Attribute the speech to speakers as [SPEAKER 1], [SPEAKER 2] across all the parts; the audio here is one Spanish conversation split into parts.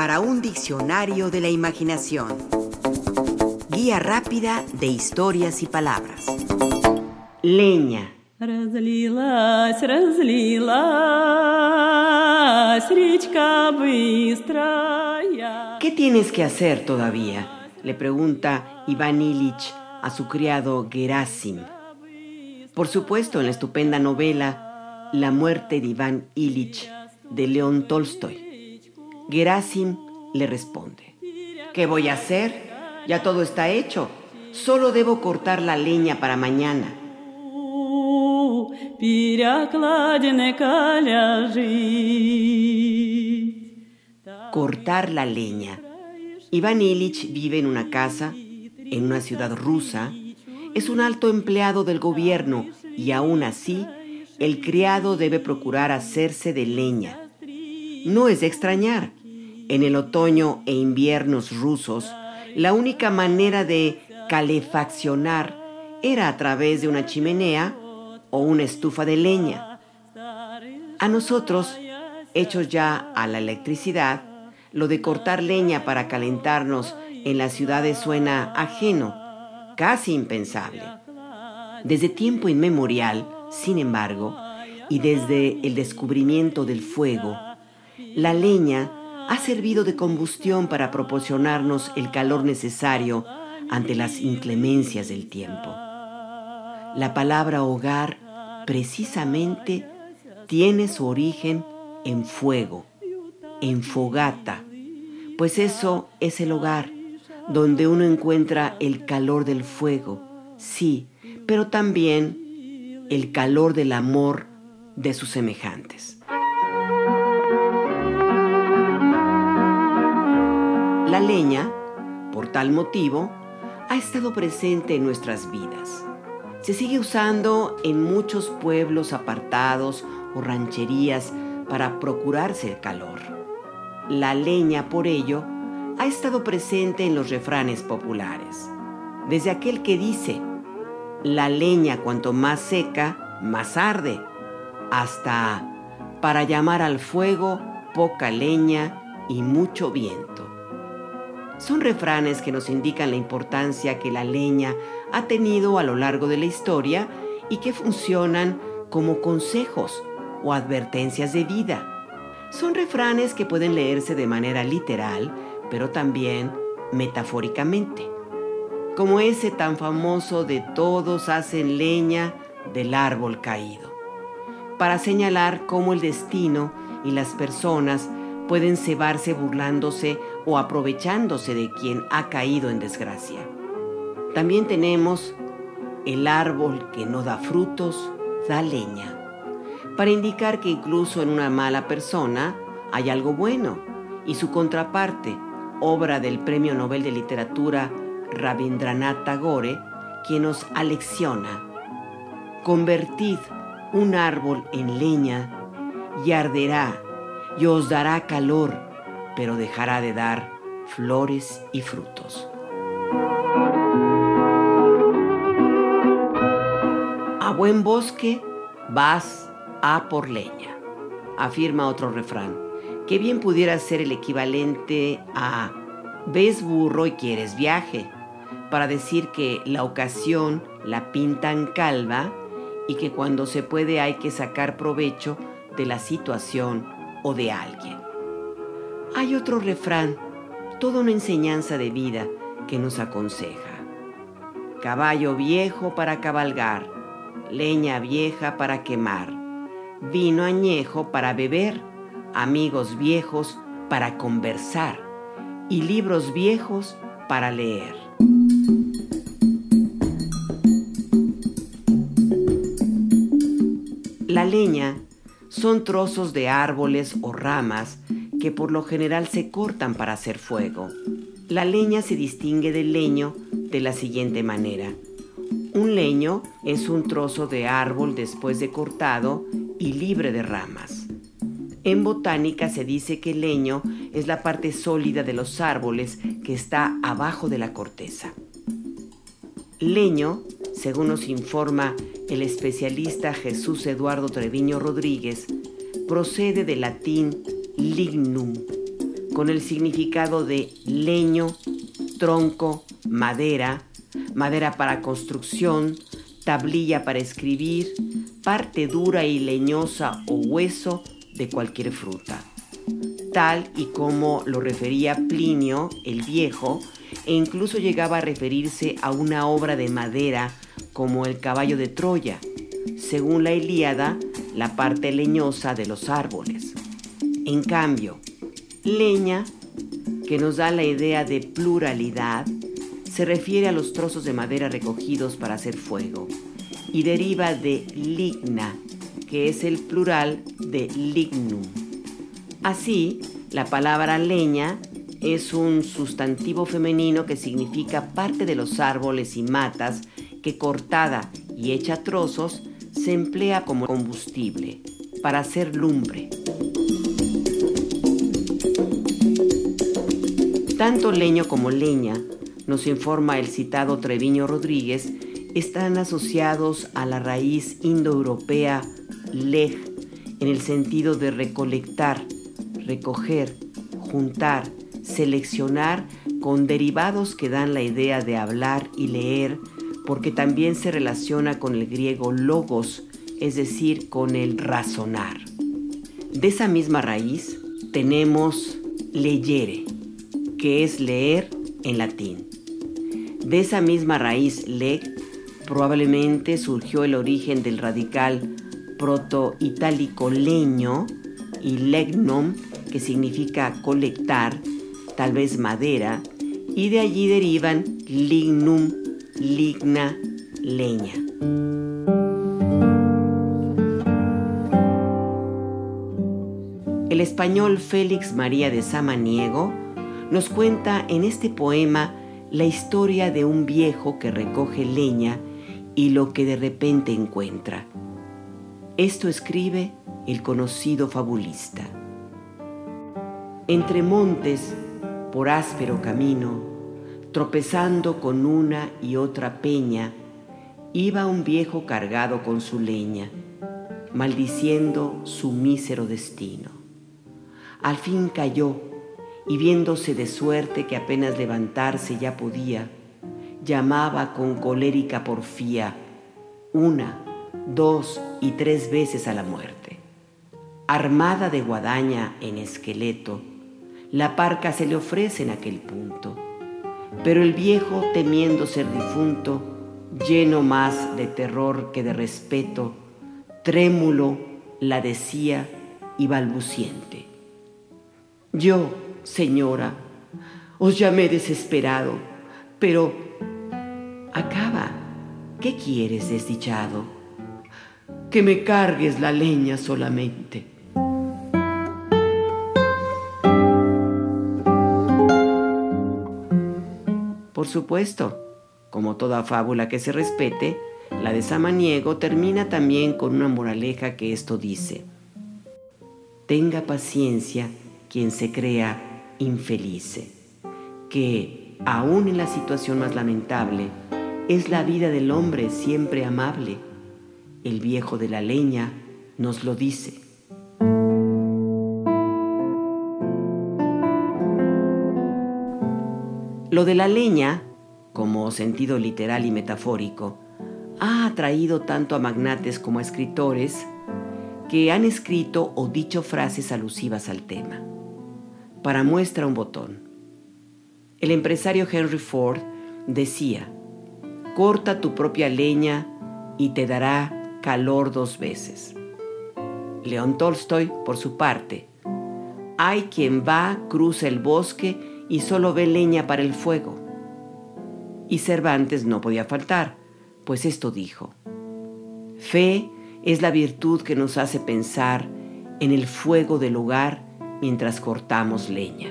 [SPEAKER 1] para un diccionario de la imaginación. Guía rápida de historias y palabras. Leña. ¿Qué tienes que hacer todavía? Le pregunta Iván Illich a su criado Gerasim. Por supuesto, en la estupenda novela La muerte de Iván Illich de León Tolstoy. Gerasim le responde, ¿qué voy a hacer? Ya todo está hecho. Solo debo cortar la leña para mañana. Cortar la leña. Iván Ilich vive en una casa, en una ciudad rusa. Es un alto empleado del gobierno y aún así, el criado debe procurar hacerse de leña. No es de extrañar. En el otoño e inviernos rusos, la única manera de calefaccionar era a través de una chimenea o una estufa de leña. A nosotros, hechos ya a la electricidad, lo de cortar leña para calentarnos en las ciudades suena ajeno, casi impensable. Desde tiempo inmemorial, sin embargo, y desde el descubrimiento del fuego, la leña ha servido de combustión para proporcionarnos el calor necesario ante las inclemencias del tiempo. La palabra hogar precisamente tiene su origen en fuego, en fogata, pues eso es el hogar, donde uno encuentra el calor del fuego, sí, pero también el calor del amor de sus semejantes. La leña, por tal motivo, ha estado presente en nuestras vidas. Se sigue usando en muchos pueblos apartados o rancherías para procurarse el calor. La leña, por ello, ha estado presente en los refranes populares. Desde aquel que dice, la leña cuanto más seca, más arde, hasta para llamar al fuego poca leña y mucho viento. Son refranes que nos indican la importancia que la leña ha tenido a lo largo de la historia y que funcionan como consejos o advertencias de vida. Son refranes que pueden leerse de manera literal, pero también metafóricamente, como ese tan famoso de todos hacen leña del árbol caído, para señalar cómo el destino y las personas pueden cebarse burlándose o aprovechándose de quien ha caído en desgracia. También tenemos el árbol que no da frutos, da leña, para indicar que incluso en una mala persona hay algo bueno, y su contraparte, obra del Premio Nobel de Literatura Rabindranath Tagore, quien nos alecciona. Convertid un árbol en leña y arderá y os dará calor, pero dejará de dar flores y frutos. A buen bosque vas a por leña, afirma otro refrán, que bien pudiera ser el equivalente a ves burro y quieres viaje, para decir que la ocasión la pintan calva y que cuando se puede hay que sacar provecho de la situación o de alguien. Hay otro refrán, toda una enseñanza de vida que nos aconseja. Caballo viejo para cabalgar, leña vieja para quemar, vino añejo para beber, amigos viejos para conversar y libros viejos para leer. La leña son trozos de árboles o ramas que por lo general se cortan para hacer fuego. La leña se distingue del leño de la siguiente manera. Un leño es un trozo de árbol después de cortado y libre de ramas. En botánica se dice que el leño es la parte sólida de los árboles que está abajo de la corteza. Leño, según nos informa el especialista Jesús Eduardo Treviño Rodríguez, procede del latín lignum, con el significado de leño, tronco, madera, madera para construcción, tablilla para escribir, parte dura y leñosa o hueso de cualquier fruta, tal y como lo refería Plinio el Viejo, e incluso llegaba a referirse a una obra de madera como el caballo de Troya, según la Ilíada, la parte leñosa de los árboles. En cambio, leña, que nos da la idea de pluralidad, se refiere a los trozos de madera recogidos para hacer fuego y deriva de ligna, que es el plural de lignum. Así, la palabra leña es un sustantivo femenino que significa parte de los árboles y matas que cortada y hecha trozos se emplea como combustible para hacer lumbre. Tanto leño como leña, nos informa el citado Treviño Rodríguez, están asociados a la raíz indoeuropea leg en el sentido de recolectar, recoger, juntar, seleccionar con derivados que dan la idea de hablar y leer, porque también se relaciona con el griego logos, es decir, con el razonar. De esa misma raíz tenemos leyere, que es leer en latín. De esa misma raíz leg probablemente surgió el origen del radical proto-itálico leño y legnum, que significa colectar, tal vez madera, y de allí derivan lignum, ligna, leña. El español Félix María de Samaniego nos cuenta en este poema la historia de un viejo que recoge leña y lo que de repente encuentra. Esto escribe el conocido fabulista. Entre montes por áspero camino, tropezando con una y otra peña, iba un viejo cargado con su leña, maldiciendo su mísero destino. Al fin cayó y viéndose de suerte que apenas levantarse ya podía, llamaba con colérica porfía una, dos y tres veces a la muerte. Armada de guadaña en esqueleto, la parca se le ofrece en aquel punto. Pero el viejo, temiendo ser difunto, lleno más de terror que de respeto, trémulo la decía y balbuciente. Yo, señora, os llamé desesperado, pero acaba. ¿Qué quieres, desdichado? Que me cargues la leña solamente. Por supuesto, como toda fábula que se respete, la de Samaniego termina también con una moraleja que esto dice. Tenga paciencia quien se crea infeliz, que, aun en la situación más lamentable, es la vida del hombre siempre amable. El viejo de la leña nos lo dice. Lo de la leña, como sentido literal y metafórico, ha atraído tanto a magnates como a escritores que han escrito o dicho frases alusivas al tema. Para muestra un botón. El empresario Henry Ford decía, corta tu propia leña y te dará calor dos veces. León Tolstoy, por su parte, hay quien va, cruza el bosque y solo ve leña para el fuego. Y Cervantes no podía faltar, pues esto dijo, Fe es la virtud que nos hace pensar en el fuego del hogar mientras cortamos leña.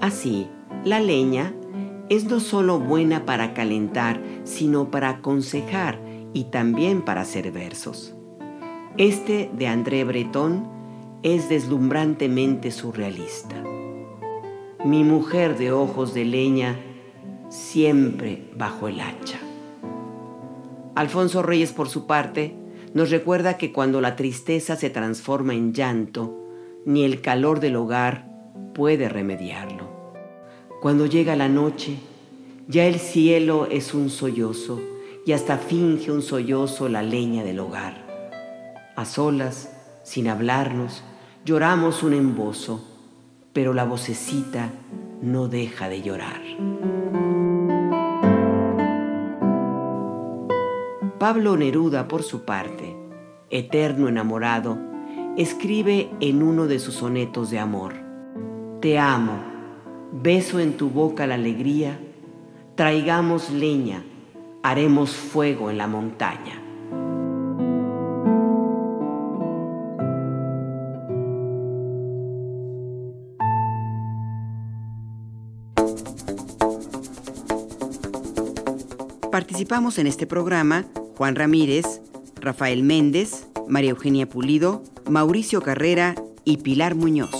[SPEAKER 1] Así, la leña es no solo buena para calentar, sino para aconsejar y también para hacer versos. Este de André Breton es deslumbrantemente surrealista. Mi mujer de ojos de leña, siempre bajo el hacha. Alfonso Reyes, por su parte, nos recuerda que cuando la tristeza se transforma en llanto, ni el calor del hogar puede remediarlo. Cuando llega la noche, ya el cielo es un sollozo y hasta finge un sollozo la leña del hogar. A solas, sin hablarnos, lloramos un embozo, pero la vocecita no deja de llorar. Pablo Neruda, por su parte, eterno enamorado, escribe en uno de sus sonetos de amor, Te amo, beso en tu boca la alegría, traigamos leña, haremos fuego en la montaña. Participamos en este programa Juan Ramírez, Rafael Méndez, María Eugenia Pulido, Mauricio Carrera y Pilar Muñoz.